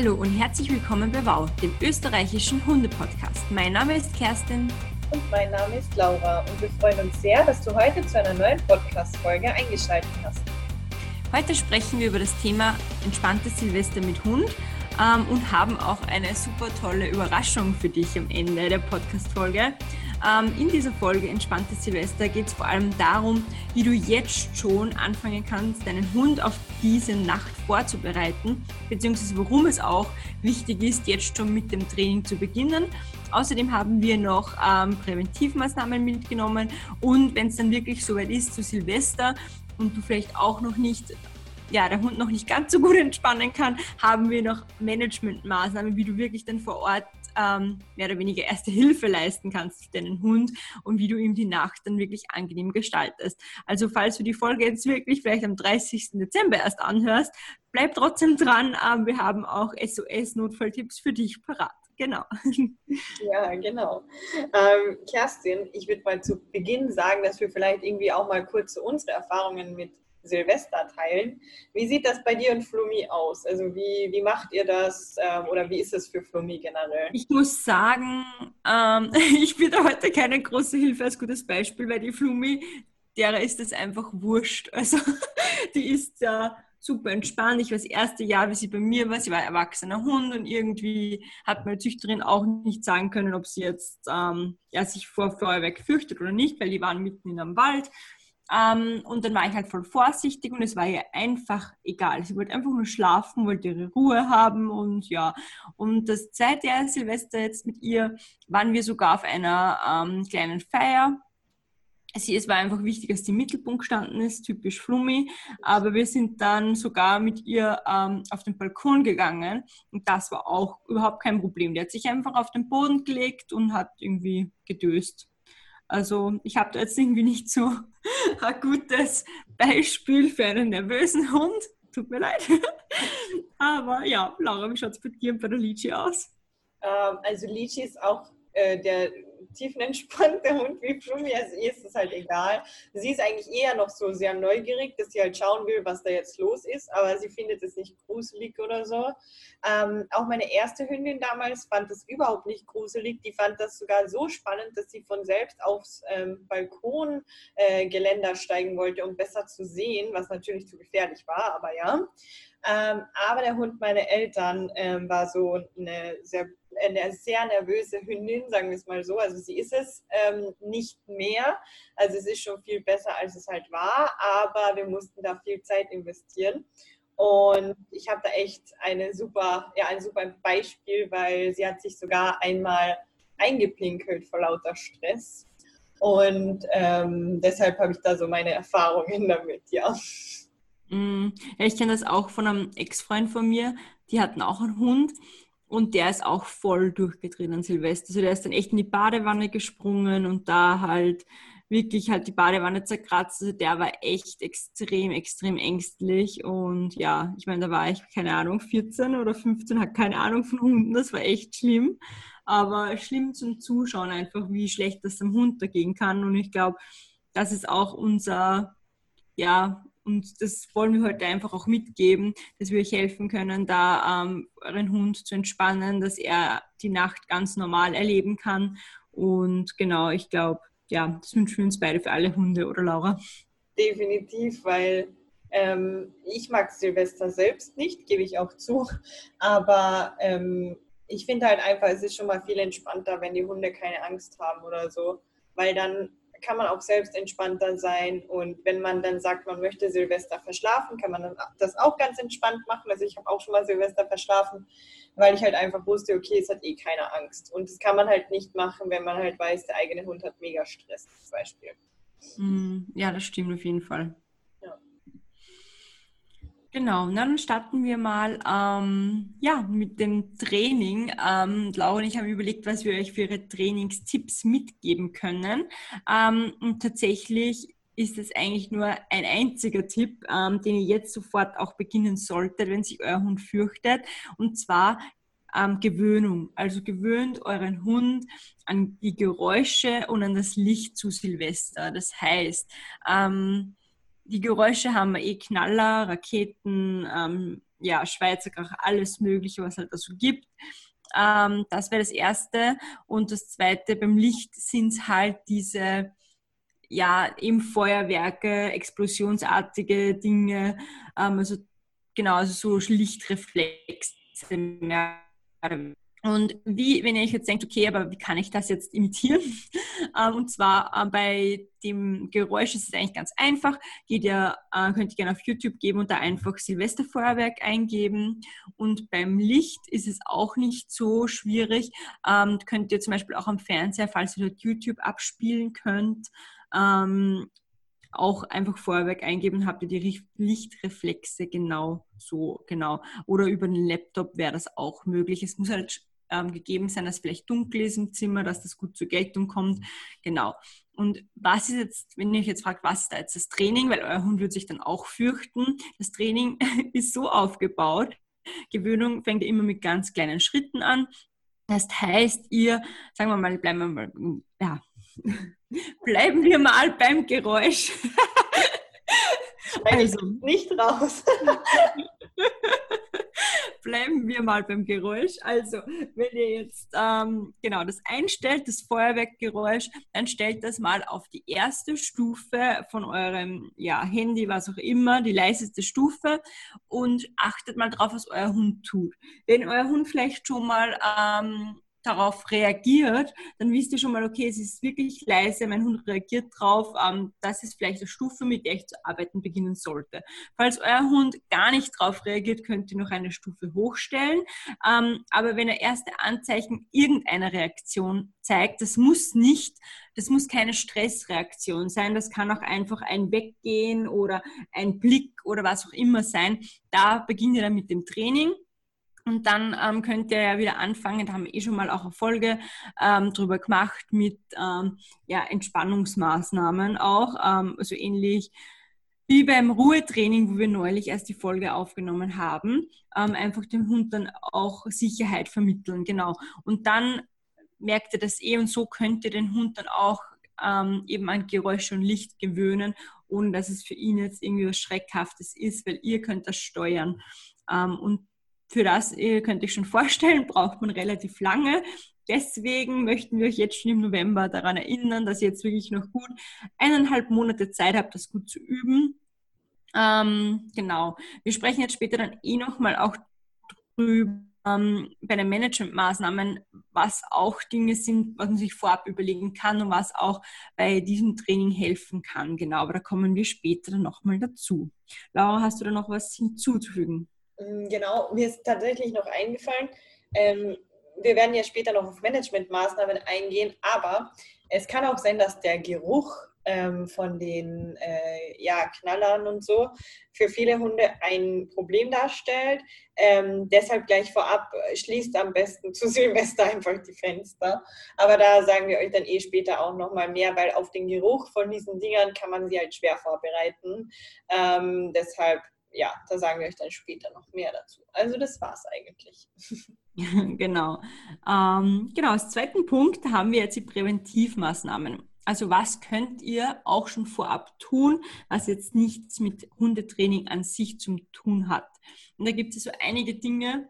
Hallo und herzlich willkommen bei WOW, dem österreichischen Hunde-Podcast. Mein Name ist Kerstin. Und mein Name ist Laura und wir freuen uns sehr, dass du heute zu einer neuen Podcast-Folge eingeschaltet hast. Heute sprechen wir über das Thema entspanntes Silvester mit Hund ähm, und haben auch eine super tolle Überraschung für dich am Ende der Podcast-Folge. Ähm, in dieser Folge Entspanntes Silvester geht es vor allem darum, wie du jetzt schon anfangen kannst, deinen Hund auf diese Nacht vorzubereiten, beziehungsweise warum es auch wichtig ist, jetzt schon mit dem Training zu beginnen. Außerdem haben wir noch ähm, Präventivmaßnahmen mitgenommen und wenn es dann wirklich soweit ist zu Silvester und du vielleicht auch noch nicht ja, der Hund noch nicht ganz so gut entspannen kann, haben wir noch Managementmaßnahmen, wie du wirklich dann vor Ort ähm, mehr oder weniger erste Hilfe leisten kannst für deinen Hund und wie du ihm die Nacht dann wirklich angenehm gestaltest. Also falls du die Folge jetzt wirklich vielleicht am 30. Dezember erst anhörst, bleib trotzdem dran. Ähm, wir haben auch SOS-Notfalltipps für dich parat. Genau. Ja, genau. Ähm, Kerstin, ich würde mal zu Beginn sagen, dass wir vielleicht irgendwie auch mal kurz unsere Erfahrungen mit Silvester teilen. Wie sieht das bei dir und Flummi aus? Also wie, wie macht ihr das ähm, oder wie ist es für Flummi generell? Ich muss sagen, ähm, ich bin da heute keine große Hilfe als gutes Beispiel, weil die Flummi, derer ist es einfach wurscht. Also die ist ja super entspannt. Ich war das erste Jahr, wie sie bei mir war, sie war erwachsener Hund und irgendwie hat meine Züchterin auch nicht sagen können, ob sie jetzt ähm, ja, sich vor Feuerwerk fürchtet oder nicht, weil die waren mitten in einem Wald. Ähm, und dann war ich halt voll vorsichtig und es war ihr einfach egal. Sie wollte einfach nur schlafen, wollte ihre Ruhe haben und ja. Und das zweite Jahr Silvester jetzt mit ihr waren wir sogar auf einer ähm, kleinen Feier. Sie, es war einfach wichtig, dass sie im Mittelpunkt gestanden ist, typisch Flummi. Aber wir sind dann sogar mit ihr ähm, auf den Balkon gegangen und das war auch überhaupt kein Problem. Die hat sich einfach auf den Boden gelegt und hat irgendwie gedöst. Also ich habe da jetzt irgendwie nicht so ein gutes Beispiel für einen nervösen Hund. Tut mir leid. Aber ja, Laura, wie schaut es bei dir und bei der Lichi aus? Ähm, also Lichi ist auch äh, der tiefenentspannter Hund wie Flumi, also ihr ist es halt egal. Sie ist eigentlich eher noch so sehr neugierig, dass sie halt schauen will, was da jetzt los ist, aber sie findet es nicht gruselig oder so. Ähm, auch meine erste Hündin damals fand das überhaupt nicht gruselig, die fand das sogar so spannend, dass sie von selbst aufs ähm, Balkongeländer äh, steigen wollte, um besser zu sehen, was natürlich zu gefährlich war, aber ja. Ähm, aber der Hund meiner Eltern ähm, war so eine sehr, eine sehr nervöse Hündin, sagen wir es mal so. Also sie ist es ähm, nicht mehr. Also es ist schon viel besser, als es halt war, aber wir mussten da viel Zeit investieren. Und ich habe da echt eine super, ja, ein super Beispiel, weil sie hat sich sogar einmal eingepinkelt vor lauter Stress. Und ähm, deshalb habe ich da so meine Erfahrungen damit, ja. Mm, ja, ich kenne das auch von einem Ex-Freund von mir, die hatten auch einen Hund und der ist auch voll durchgedreht an Silvester. Also der ist dann echt in die Badewanne gesprungen und da halt wirklich halt die Badewanne zerkratzt. Also der war echt extrem, extrem ängstlich. Und ja, ich meine, da war ich, keine Ahnung, 14 oder 15, hat keine Ahnung von Hunden. Das war echt schlimm. Aber schlimm zum Zuschauen einfach, wie schlecht das dem Hund dagegen kann. Und ich glaube, das ist auch unser, ja, und das wollen wir heute einfach auch mitgeben, dass wir euch helfen können, da ähm, euren Hund zu entspannen, dass er die Nacht ganz normal erleben kann. Und genau, ich glaube, ja, das wünschen wir uns beide für alle Hunde, oder Laura? Definitiv, weil ähm, ich mag Silvester selbst nicht, gebe ich auch zu. Aber ähm, ich finde halt einfach, es ist schon mal viel entspannter, wenn die Hunde keine Angst haben oder so. Weil dann kann man auch selbst entspannter sein. Und wenn man dann sagt, man möchte Silvester verschlafen, kann man das auch ganz entspannt machen. Also ich habe auch schon mal Silvester verschlafen, weil ich halt einfach wusste, okay, es hat eh keine Angst. Und das kann man halt nicht machen, wenn man halt weiß, der eigene Hund hat mega Stress zum Beispiel. Hm, ja, das stimmt auf jeden Fall. Genau, dann starten wir mal ähm, ja, mit dem Training. Ähm, Laura und ich haben überlegt, was wir euch für ihre Trainingstipps mitgeben können. Ähm, und tatsächlich ist es eigentlich nur ein einziger Tipp, ähm, den ihr jetzt sofort auch beginnen solltet, wenn sich euer Hund fürchtet. Und zwar ähm, Gewöhnung. Also gewöhnt euren Hund an die Geräusche und an das Licht zu Silvester. Das heißt, ähm, die Geräusche haben wir eh Knaller, Raketen, ähm, ja, Schweizer Krach, alles Mögliche, was halt da so gibt. Ähm, das wäre das Erste. Und das Zweite, beim Licht sind es halt diese, ja, eben Feuerwerke, explosionsartige Dinge, ähm, also genau, also so Lichtreflexe mehr und wie, wenn ihr euch jetzt denkt, okay, aber wie kann ich das jetzt imitieren? Ähm, und zwar äh, bei dem Geräusch ist es eigentlich ganz einfach. Geht ihr, äh, könnt ihr gerne auf YouTube geben und da einfach Silvesterfeuerwerk eingeben. Und beim Licht ist es auch nicht so schwierig. Ähm, könnt ihr zum Beispiel auch am Fernseher, falls ihr dort YouTube abspielen könnt, ähm, auch einfach Feuerwerk eingeben, habt ihr die Lichtreflexe genau so, genau. Oder über den Laptop wäre das auch möglich. Es muss halt ähm, gegeben sein, dass vielleicht dunkel ist im Zimmer, dass das gut zur Geltung kommt. Genau. Und was ist jetzt, wenn ihr euch jetzt fragt, was ist da jetzt das Training, weil euer Hund wird sich dann auch fürchten. Das Training ist so aufgebaut. Gewöhnung fängt immer mit ganz kleinen Schritten an. Das heißt, ihr, sagen wir mal, bleiben wir mal, ja, bleiben wir mal beim Geräusch. also, nicht raus. Bleiben wir mal beim Geräusch. Also, wenn ihr jetzt ähm, genau das einstellt, das Feuerwerkgeräusch, dann stellt das mal auf die erste Stufe von eurem ja, Handy, was auch immer, die leiseste Stufe und achtet mal drauf, was euer Hund tut. Wenn euer Hund vielleicht schon mal ähm, darauf reagiert, dann wisst ihr schon mal, okay, es ist wirklich leise, mein Hund reagiert drauf, ähm, das ist vielleicht eine Stufe, mit der ich zu arbeiten beginnen sollte. Falls euer Hund gar nicht drauf reagiert, könnt ihr noch eine Stufe hochstellen. Ähm, aber wenn er erste Anzeichen irgendeiner Reaktion zeigt, das muss nicht, das muss keine Stressreaktion sein, das kann auch einfach ein Weggehen oder ein Blick oder was auch immer sein. Da beginnt ihr dann mit dem Training. Und dann ähm, könnt ihr ja wieder anfangen, da haben wir eh schon mal auch eine Folge ähm, drüber gemacht mit ähm, ja, Entspannungsmaßnahmen auch, ähm, also ähnlich wie beim Ruhetraining, wo wir neulich erst die Folge aufgenommen haben, ähm, einfach dem Hund dann auch Sicherheit vermitteln, genau. Und dann merkt ihr das eh und so könnt ihr den Hund dann auch ähm, eben an Geräusche und Licht gewöhnen, ohne dass es für ihn jetzt irgendwie was Schreckhaftes ist, weil ihr könnt das steuern. und für das, ihr könnt euch schon vorstellen, braucht man relativ lange. Deswegen möchten wir euch jetzt schon im November daran erinnern, dass ihr jetzt wirklich noch gut eineinhalb Monate Zeit habt, das gut zu üben. Ähm, genau. Wir sprechen jetzt später dann eh nochmal auch drüber ähm, bei den Managementmaßnahmen, was auch Dinge sind, was man sich vorab überlegen kann und was auch bei diesem Training helfen kann. Genau, aber da kommen wir später nochmal dazu. Laura, hast du da noch was hinzuzufügen? Mm, genau, mir ist tatsächlich noch eingefallen, ähm, wir werden ja später noch auf Managementmaßnahmen eingehen, aber es kann auch sein, dass der Geruch ähm, von den äh, ja, Knallern und so für viele Hunde ein Problem darstellt. Ähm, deshalb gleich vorab, äh, schließt am besten zu Silvester einfach die Fenster. Aber da sagen wir euch dann eh später auch nochmal mehr, weil auf den Geruch von diesen Dingern kann man sie halt schwer vorbereiten. Ähm, deshalb ja, da sagen wir euch dann später noch mehr dazu. Also das war es eigentlich. genau. Ähm, genau, als zweiten Punkt haben wir jetzt die Präventivmaßnahmen. Also was könnt ihr auch schon vorab tun, was jetzt nichts mit Hundetraining an sich zu tun hat? Und da gibt es so einige Dinge,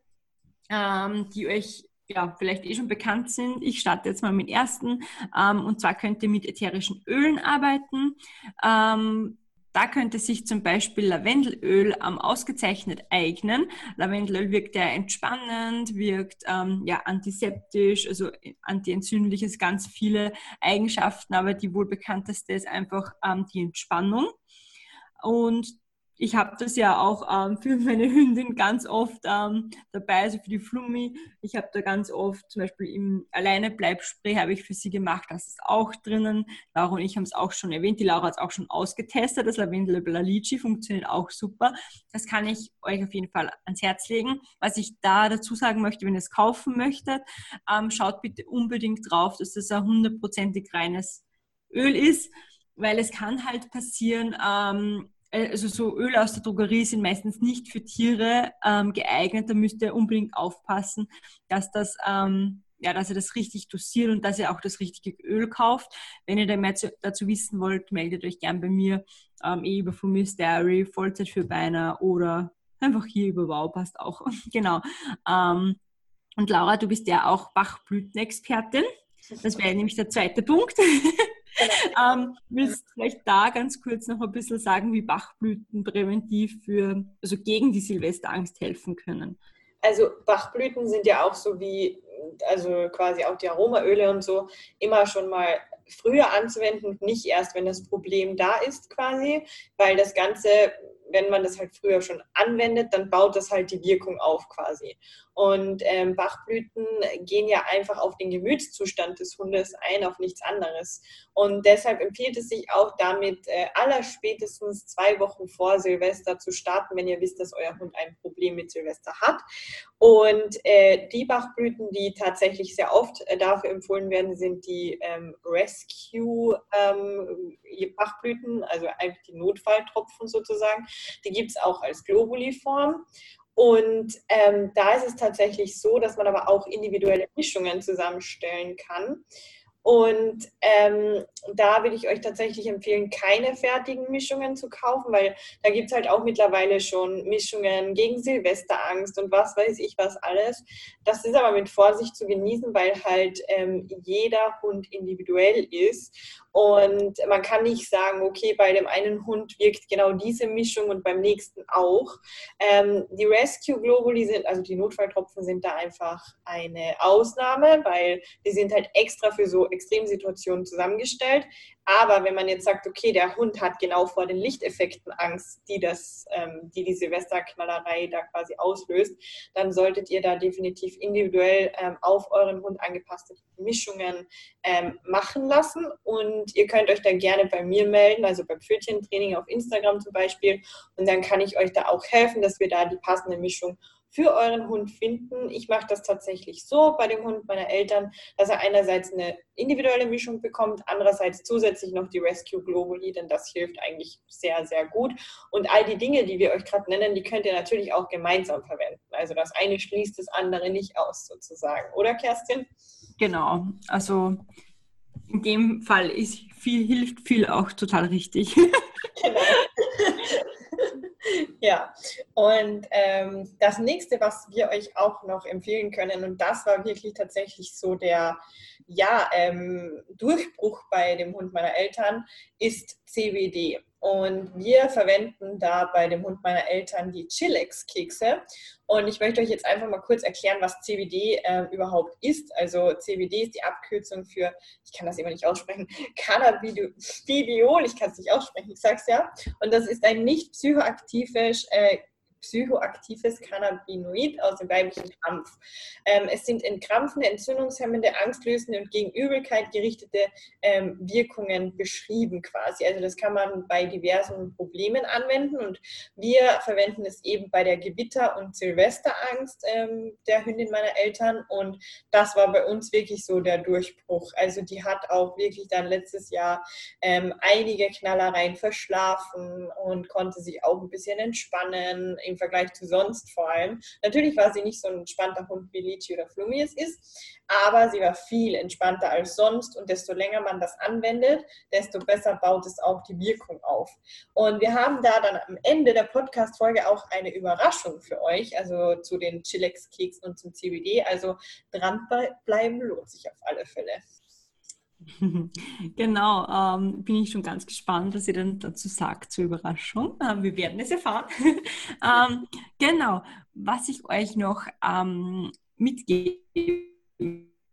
ähm, die euch ja, vielleicht eh schon bekannt sind. Ich starte jetzt mal mit dem ersten. Ähm, und zwar könnt ihr mit ätherischen Ölen arbeiten. Ähm, da könnte sich zum Beispiel Lavendelöl ähm, ausgezeichnet eignen. Lavendelöl wirkt ja entspannend, wirkt ähm, ja antiseptisch, also antientzündlich, ist ganz viele Eigenschaften, aber die wohl bekannteste ist einfach ähm, die Entspannung. Und ich habe das ja auch ähm, für meine Hündin ganz oft ähm, dabei, also für die Flummi. Ich habe da ganz oft, zum Beispiel im Alleine-Bleibspray habe ich für sie gemacht, das ist auch drinnen. Laura und ich haben es auch schon erwähnt. Die Laura hat es auch schon ausgetestet. Das Lavendel Blalici funktioniert auch super. Das kann ich euch auf jeden Fall ans Herz legen. Was ich da dazu sagen möchte, wenn ihr es kaufen möchtet, ähm, schaut bitte unbedingt drauf, dass das ein hundertprozentig reines Öl ist, weil es kann halt passieren, ähm, äh, also so Öl aus der Drogerie sind meistens nicht für Tiere ähm, geeignet. Da müsst ihr unbedingt aufpassen, dass das ähm, ja, dass ihr das richtig dosiert und dass ihr auch das richtige Öl kauft. Wenn ihr da mehr zu, dazu wissen wollt, meldet euch gern bei mir, ähm, eh über Fumis Dairy, Vollzeit für Beiner oder einfach hier über Wow passt auch. genau. Ähm, und Laura, du bist ja auch Bachblütenexpertin. Das wäre nämlich der zweite Punkt. ähm, willst du vielleicht da ganz kurz noch ein bisschen sagen, wie Bachblüten präventiv für, also gegen die Silvesterangst helfen können? Also Bachblüten sind ja auch so wie, also quasi auch die Aromaöle und so, immer schon mal früher anzuwenden nicht erst, wenn das Problem da ist quasi, weil das Ganze wenn man das halt früher schon anwendet, dann baut das halt die Wirkung auf quasi. Und ähm, Bachblüten gehen ja einfach auf den Gemütszustand des Hundes ein, auf nichts anderes. Und deshalb empfiehlt es sich auch damit, äh, allerspätestens zwei Wochen vor Silvester zu starten, wenn ihr wisst, dass euer Hund ein Problem mit Silvester hat. Und äh, die Bachblüten, die tatsächlich sehr oft äh, dafür empfohlen werden, sind die ähm, Rescue ähm, Bachblüten, also eigentlich die Notfalltropfen sozusagen. Die gibt es auch als Globuli-Form. Und ähm, da ist es tatsächlich so, dass man aber auch individuelle Mischungen zusammenstellen kann. Und ähm, da würde ich euch tatsächlich empfehlen, keine fertigen Mischungen zu kaufen, weil da gibt es halt auch mittlerweile schon Mischungen gegen Silvesterangst und was weiß ich was alles. Das ist aber mit Vorsicht zu genießen, weil halt ähm, jeder Hund individuell ist. Und man kann nicht sagen, okay, bei dem einen Hund wirkt genau diese Mischung und beim nächsten auch. Ähm, die Rescue Globally sind, also die Notfalltropfen sind da einfach eine Ausnahme, weil die sind halt extra für so Extremsituationen zusammengestellt. Aber wenn man jetzt sagt, okay, der Hund hat genau vor den Lichteffekten Angst, die, das, ähm, die die Silvesterknallerei da quasi auslöst, dann solltet ihr da definitiv individuell ähm, auf euren Hund angepasste Mischungen ähm, machen lassen. Und ihr könnt euch dann gerne bei mir melden, also beim Pfötchentraining auf Instagram zum Beispiel. Und dann kann ich euch da auch helfen, dass wir da die passende Mischung für euren Hund finden. Ich mache das tatsächlich so bei dem Hund meiner Eltern, dass er einerseits eine individuelle Mischung bekommt, andererseits zusätzlich noch die Rescue Globally, denn das hilft eigentlich sehr, sehr gut. Und all die Dinge, die wir euch gerade nennen, die könnt ihr natürlich auch gemeinsam verwenden. Also das eine schließt das andere nicht aus, sozusagen. Oder Kerstin? Genau. Also in dem Fall ist viel, hilft viel auch total richtig. genau. ja, und ähm, das nächste, was wir euch auch noch empfehlen können, und das war wirklich tatsächlich so der ja, ähm, Durchbruch bei dem Hund meiner Eltern, ist CBD. Und wir verwenden da bei dem Hund meiner Eltern die Chillax-Kekse. Und ich möchte euch jetzt einfach mal kurz erklären, was CBD äh, überhaupt ist. Also CBD ist die Abkürzung für, ich kann das immer nicht aussprechen, Cannabidiol, ich kann es nicht aussprechen, ich sag's ja. Und das ist ein nicht psychoaktives äh, psychoaktives Cannabinoid aus dem weiblichen Kampf. Ähm, es sind entkrampfende, entzündungshemmende, angstlösende und gegen Übelkeit gerichtete ähm, Wirkungen beschrieben quasi. Also das kann man bei diversen Problemen anwenden und wir verwenden es eben bei der Gewitter- und Silvesterangst ähm, der Hündin meiner Eltern und das war bei uns wirklich so der Durchbruch. Also die hat auch wirklich dann letztes Jahr ähm, einige Knallereien verschlafen und konnte sich auch ein bisschen entspannen im Vergleich zu sonst vor allem. Natürlich war sie nicht so ein entspannter Hund wie Lichi oder Flumi es ist, aber sie war viel entspannter als sonst und desto länger man das anwendet, desto besser baut es auch die Wirkung auf. Und wir haben da dann am Ende der Podcast-Folge auch eine Überraschung für euch, also zu den Chillax-Keksen und zum CBD. Also dranbleiben lohnt sich auf alle Fälle. Genau, ähm, bin ich schon ganz gespannt, was ihr dann dazu sagt zur Überraschung. Ähm, wir werden es erfahren. ähm, genau, was ich euch noch ähm, mitgebe,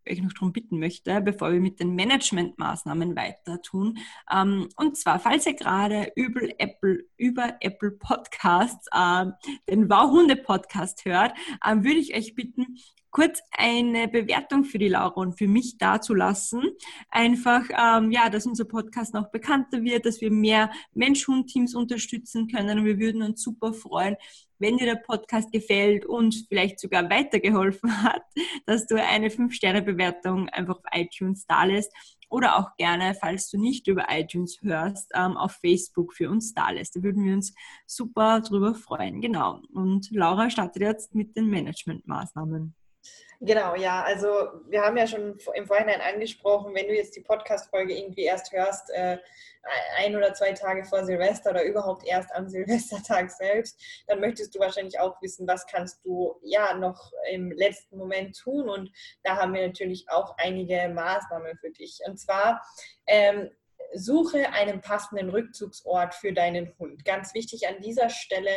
euch noch darum bitten möchte, bevor wir mit den Managementmaßnahmen weiter tun. Ähm, und zwar, falls ihr gerade über Apple, über Apple Podcasts äh, den Wow-Hunde-Podcast hört, äh, würde ich euch bitten, kurz eine Bewertung für die Laura und für mich dazulassen. Einfach, ähm, ja, dass unser Podcast noch bekannter wird, dass wir mehr Mensch-Hund-Teams unterstützen können. Und wir würden uns super freuen, wenn dir der Podcast gefällt und vielleicht sogar weitergeholfen hat, dass du eine 5-Sterne-Bewertung einfach auf iTunes da lässt oder auch gerne, falls du nicht über iTunes hörst, ähm, auf Facebook für uns da lässt. Da würden wir uns super drüber freuen. Genau. Und Laura startet jetzt mit den Managementmaßnahmen. Genau, ja. Also wir haben ja schon im Vorhinein angesprochen, wenn du jetzt die Podcast-Folge irgendwie erst hörst, äh, ein oder zwei Tage vor Silvester oder überhaupt erst am Silvestertag selbst, dann möchtest du wahrscheinlich auch wissen, was kannst du ja noch im letzten Moment tun. Und da haben wir natürlich auch einige Maßnahmen für dich. Und zwar ähm, suche einen passenden Rückzugsort für deinen Hund. Ganz wichtig an dieser Stelle,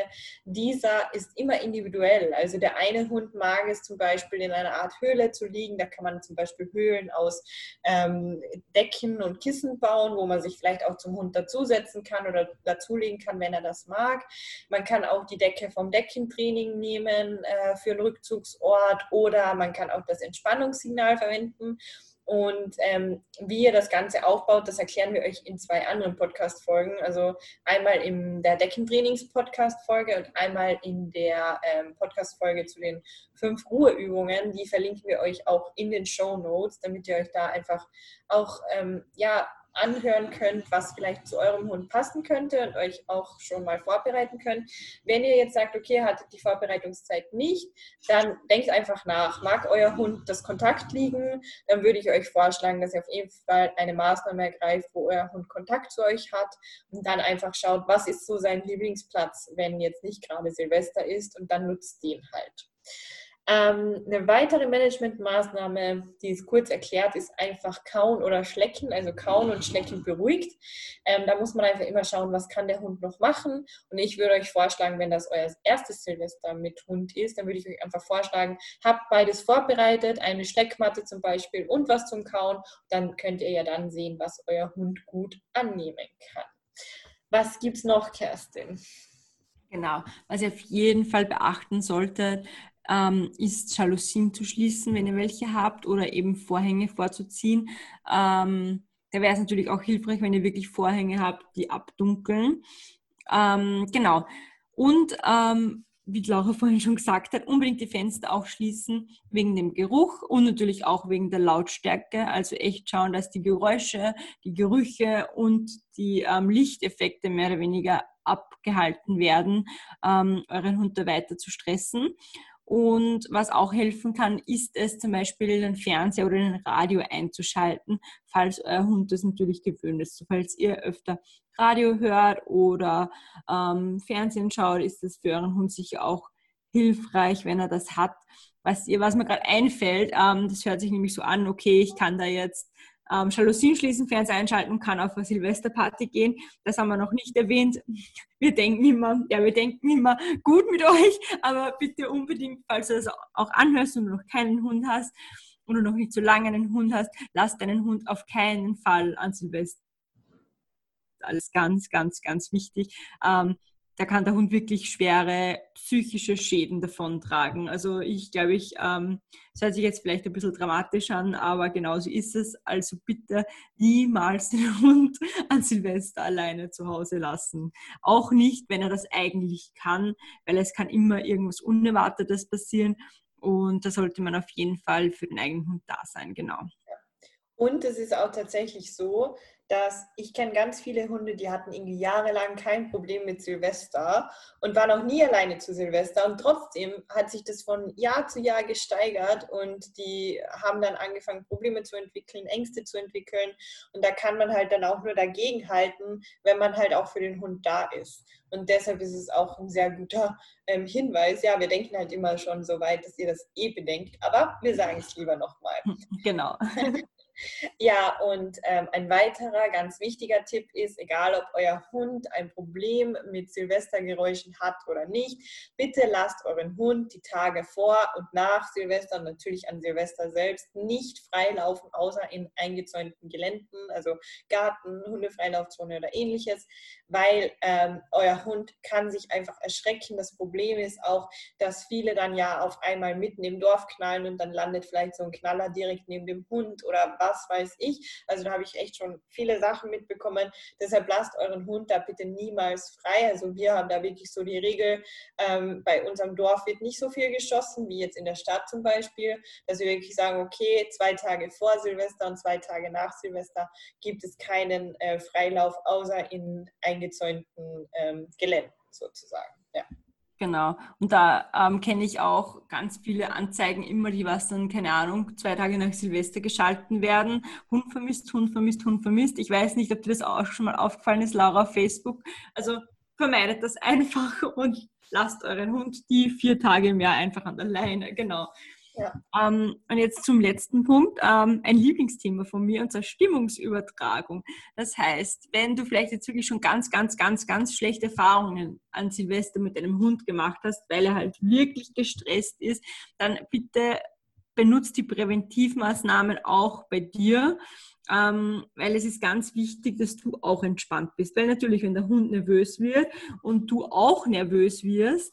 dieser ist immer individuell. Also der eine Hund mag es zum Beispiel in einer Art Höhle zu liegen. Da kann man zum Beispiel Höhlen aus ähm, Decken und Kissen bauen, wo man sich vielleicht auch zum Hund dazusetzen kann oder dazulegen kann, wenn er das mag. Man kann auch die Decke vom Deckentraining nehmen äh, für einen Rückzugsort oder man kann auch das Entspannungssignal verwenden. Und ähm, wie ihr das Ganze aufbaut, das erklären wir euch in zwei anderen Podcast-Folgen. Also einmal in der Deckentrainings-Podcast-Folge und einmal in der ähm, Podcast-Folge zu den fünf Ruheübungen. Die verlinken wir euch auch in den Show Notes, damit ihr euch da einfach auch ähm, ja, anhören könnt, was vielleicht zu eurem Hund passen könnte und euch auch schon mal vorbereiten könnt. Wenn ihr jetzt sagt, okay, hattet die Vorbereitungszeit nicht, dann denkt einfach nach. Mag euer Hund das Kontakt liegen, dann würde ich euch vorschlagen, dass ihr auf jeden Fall eine Maßnahme ergreift, wo euer Hund Kontakt zu euch hat und dann einfach schaut, was ist so sein Lieblingsplatz, wenn jetzt nicht gerade Silvester ist und dann nutzt den halt. Ähm, eine weitere Managementmaßnahme, die ist kurz erklärt, ist einfach kauen oder schlecken. Also kauen und schlecken beruhigt. Ähm, da muss man einfach immer schauen, was kann der Hund noch machen. Und ich würde euch vorschlagen, wenn das euer erstes Silvester mit Hund ist, dann würde ich euch einfach vorschlagen, habt beides vorbereitet, eine Schleckmatte zum Beispiel und was zum Kauen. Dann könnt ihr ja dann sehen, was euer Hund gut annehmen kann. Was gibt es noch, Kerstin? Genau, was ihr auf jeden Fall beachten solltet, ähm, ist Jalousien zu schließen, wenn ihr welche habt, oder eben Vorhänge vorzuziehen. Ähm, da wäre es natürlich auch hilfreich, wenn ihr wirklich Vorhänge habt, die abdunkeln. Ähm, genau. Und ähm, wie Laura vorhin schon gesagt hat, unbedingt die Fenster auch schließen wegen dem Geruch und natürlich auch wegen der Lautstärke. Also echt schauen, dass die Geräusche, die Gerüche und die ähm, Lichteffekte mehr oder weniger abgehalten werden, ähm, euren Hund da weiter zu stressen. Und was auch helfen kann, ist es zum Beispiel den Fernseher oder den Radio einzuschalten, falls euer Hund das natürlich gewöhnt ist. Falls ihr öfter Radio hört oder ähm, Fernsehen schaut, ist es für euren Hund sicher auch hilfreich, wenn er das hat. Was, ihr, was mir gerade einfällt, ähm, das hört sich nämlich so an, okay, ich kann da jetzt ähm, Jalousien schließen, Fernseher einschalten, kann auf eine Silvesterparty gehen. Das haben wir noch nicht erwähnt. Wir denken immer, ja, wir denken immer gut mit euch, aber bitte unbedingt, falls du das auch anhörst und du noch keinen Hund hast oder noch nicht so lange einen Hund hast, lass deinen Hund auf keinen Fall an Silvester. Alles ganz, ganz, ganz wichtig. Ähm, da kann der Hund wirklich schwere psychische Schäden davontragen. Also ich glaube, ich, ähm, das hört sich jetzt vielleicht ein bisschen dramatisch an, aber genauso ist es. Also bitte niemals den Hund an Silvester alleine zu Hause lassen. Auch nicht, wenn er das eigentlich kann, weil es kann immer irgendwas Unerwartetes passieren. Und da sollte man auf jeden Fall für den eigenen Hund da sein, genau. Und es ist auch tatsächlich so, dass ich kenne ganz viele Hunde, die hatten irgendwie jahrelang kein Problem mit Silvester und waren auch nie alleine zu Silvester und trotzdem hat sich das von Jahr zu Jahr gesteigert und die haben dann angefangen Probleme zu entwickeln, Ängste zu entwickeln und da kann man halt dann auch nur dagegen halten, wenn man halt auch für den Hund da ist. Und deshalb ist es auch ein sehr guter ähm, Hinweis. Ja, wir denken halt immer schon so weit, dass ihr das eh bedenkt, aber wir sagen es lieber nochmal. Genau. Ja, und ähm, ein weiterer ganz wichtiger Tipp ist, egal ob euer Hund ein Problem mit Silvestergeräuschen hat oder nicht, bitte lasst euren Hund die Tage vor und nach Silvester und natürlich an Silvester selbst nicht freilaufen, außer in eingezäunten Geländen, also Garten, Hundefreilaufzone oder ähnliches, weil ähm, euer Hund kann sich einfach erschrecken. Das Problem ist auch, dass viele dann ja auf einmal mitten im Dorf knallen und dann landet vielleicht so ein Knaller direkt neben dem Hund oder was weiß ich. Also da habe ich echt schon viele Sachen mitbekommen. Deshalb lasst euren Hund da bitte niemals frei. Also wir haben da wirklich so die Regel, ähm, bei unserem Dorf wird nicht so viel geschossen wie jetzt in der Stadt zum Beispiel, dass wir wirklich sagen, okay, zwei Tage vor Silvester und zwei Tage nach Silvester gibt es keinen äh, Freilauf außer in ein eingezäunten ähm, Geländen sozusagen. Ja. Genau. Und da ähm, kenne ich auch ganz viele Anzeigen immer, die was dann, keine Ahnung, zwei Tage nach Silvester geschalten werden. Hund vermisst, Hund vermisst, Hund vermisst. Ich weiß nicht, ob dir das auch schon mal aufgefallen ist, Laura, auf Facebook. Also vermeidet das einfach und lasst euren Hund die vier Tage im Jahr einfach an der Leine. Genau. Ja. Ähm, und jetzt zum letzten Punkt, ähm, ein Lieblingsthema von mir, zwar Stimmungsübertragung. Das heißt, wenn du vielleicht jetzt wirklich schon ganz, ganz, ganz, ganz schlechte Erfahrungen an Silvester mit deinem Hund gemacht hast, weil er halt wirklich gestresst ist, dann bitte benutzt die Präventivmaßnahmen auch bei dir. Ähm, weil es ist ganz wichtig, dass du auch entspannt bist. Weil natürlich, wenn der Hund nervös wird und du auch nervös wirst,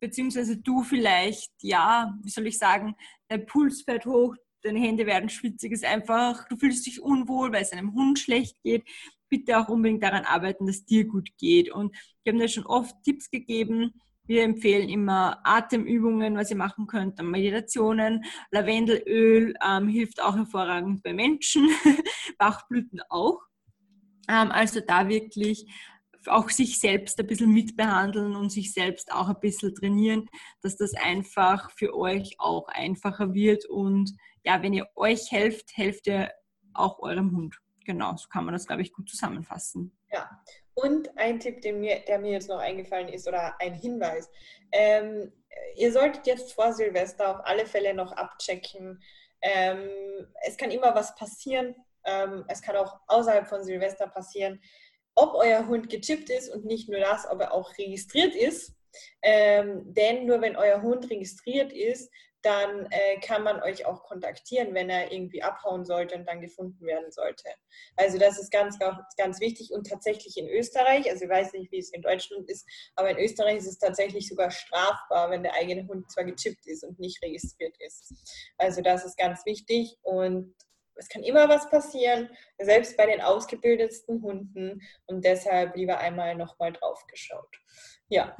beziehungsweise du vielleicht, ja, wie soll ich sagen, dein Puls fährt hoch, deine Hände werden schwitzig, ist einfach, du fühlst dich unwohl, weil es einem Hund schlecht geht. Bitte auch unbedingt daran arbeiten, dass dir gut geht. Und wir haben dir schon oft Tipps gegeben. Wir empfehlen immer Atemübungen, was ihr machen könnt, Meditationen. Lavendelöl ähm, hilft auch hervorragend bei Menschen, Bachblüten auch. Ähm, also da wirklich auch sich selbst ein bisschen mitbehandeln und sich selbst auch ein bisschen trainieren, dass das einfach für euch auch einfacher wird. Und ja, wenn ihr euch helft, helft ihr auch eurem Hund. Genau, so kann man das, glaube ich, gut zusammenfassen. Ja, und ein Tipp, der mir, der mir jetzt noch eingefallen ist, oder ein Hinweis. Ähm, ihr solltet jetzt vor Silvester auf alle Fälle noch abchecken. Ähm, es kann immer was passieren. Ähm, es kann auch außerhalb von Silvester passieren ob euer Hund gechippt ist und nicht nur das, ob er auch registriert ist. Ähm, denn nur wenn euer Hund registriert ist, dann äh, kann man euch auch kontaktieren, wenn er irgendwie abhauen sollte und dann gefunden werden sollte. Also das ist ganz, ganz wichtig und tatsächlich in Österreich, also ich weiß nicht, wie es in Deutschland ist, aber in Österreich ist es tatsächlich sogar strafbar, wenn der eigene Hund zwar gechippt ist und nicht registriert ist. Also das ist ganz wichtig und es kann immer was passieren, selbst bei den ausgebildetsten Hunden. Und deshalb lieber einmal nochmal drauf geschaut. Ja.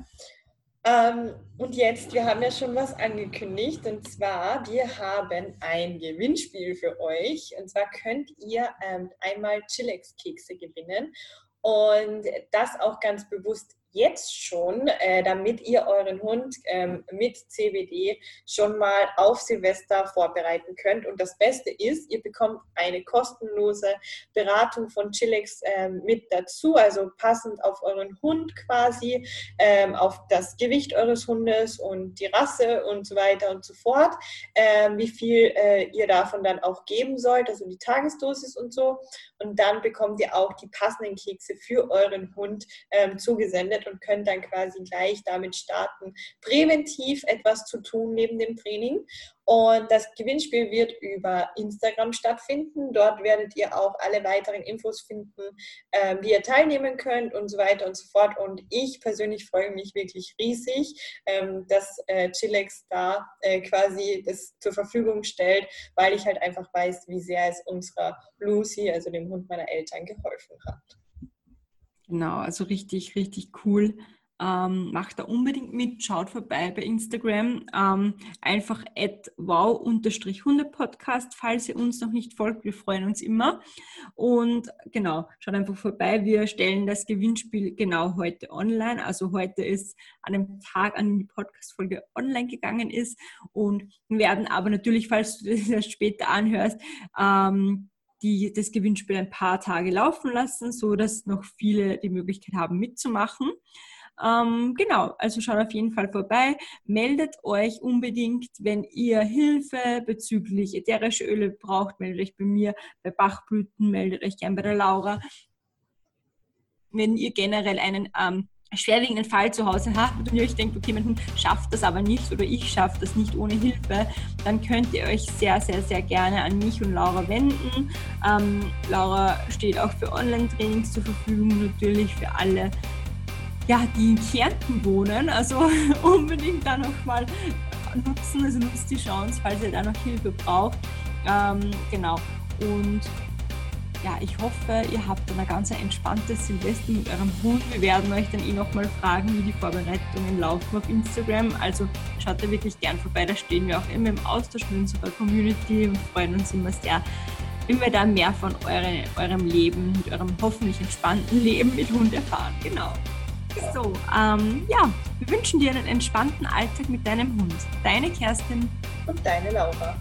Ähm, und jetzt, wir haben ja schon was angekündigt. Und zwar, wir haben ein Gewinnspiel für euch. Und zwar könnt ihr ähm, einmal Chillax-Kekse gewinnen. Und das auch ganz bewusst jetzt schon, äh, damit ihr euren Hund ähm, mit CBD schon mal auf Silvester vorbereiten könnt. Und das Beste ist, ihr bekommt eine kostenlose Beratung von Chilex ähm, mit dazu, also passend auf euren Hund quasi, ähm, auf das Gewicht eures Hundes und die Rasse und so weiter und so fort, ähm, wie viel äh, ihr davon dann auch geben sollt, also die Tagesdosis und so. Und dann bekommt ihr auch die passenden Kekse für euren Hund ähm, zugesendet und könnt dann quasi gleich damit starten, präventiv etwas zu tun neben dem Training. Und das Gewinnspiel wird über Instagram stattfinden. Dort werdet ihr auch alle weiteren Infos finden, äh, wie ihr teilnehmen könnt und so weiter und so fort. Und ich persönlich freue mich wirklich riesig, ähm, dass äh, Chilex da äh, quasi das zur Verfügung stellt, weil ich halt einfach weiß, wie sehr es unserer Lucy, also dem Hund meiner Eltern, geholfen hat. Genau, also richtig, richtig cool. Ähm, macht da unbedingt mit, schaut vorbei bei Instagram. Ähm, einfach at wow-hunde-podcast, falls ihr uns noch nicht folgt. Wir freuen uns immer. Und genau, schaut einfach vorbei. Wir stellen das Gewinnspiel genau heute online. Also heute ist an dem Tag, an dem die Podcast-Folge online gegangen ist. Und werden aber natürlich, falls du das später anhörst, ähm, die, das Gewinnspiel ein paar Tage laufen lassen, so dass noch viele die Möglichkeit haben mitzumachen. Ähm, genau, also schaut auf jeden Fall vorbei. Meldet euch unbedingt, wenn ihr Hilfe bezüglich ätherische Öle braucht, meldet euch bei mir, bei Bachblüten, meldet euch gern bei der Laura. Wenn ihr generell einen ähm, schwerwiegenden Fall zu Hause habt und ihr euch denkt, okay, mein Hund schafft das aber nicht oder ich schaffe das nicht ohne Hilfe, dann könnt ihr euch sehr, sehr, sehr gerne an mich und Laura wenden. Ähm, Laura steht auch für Online-Trainings zur Verfügung, natürlich für alle, ja, die in Kärnten wohnen. Also unbedingt da nochmal nutzen, also nutzt die Chance, falls ihr da noch Hilfe braucht. Ähm, genau. Und ja, ich hoffe, ihr habt ein ganz entspanntes Silvester mit eurem Hund. Wir werden euch dann eh nochmal fragen, wie die Vorbereitungen laufen auf Instagram. Also schaut da wirklich gern vorbei, da stehen wir auch immer im Austausch mit unserer Community und freuen uns immer sehr, wenn wir da mehr von eure, eurem Leben, mit eurem hoffentlich entspannten Leben mit Hund erfahren. Genau. So, ähm, ja, wir wünschen dir einen entspannten Alltag mit deinem Hund. Deine Kerstin und deine Laura.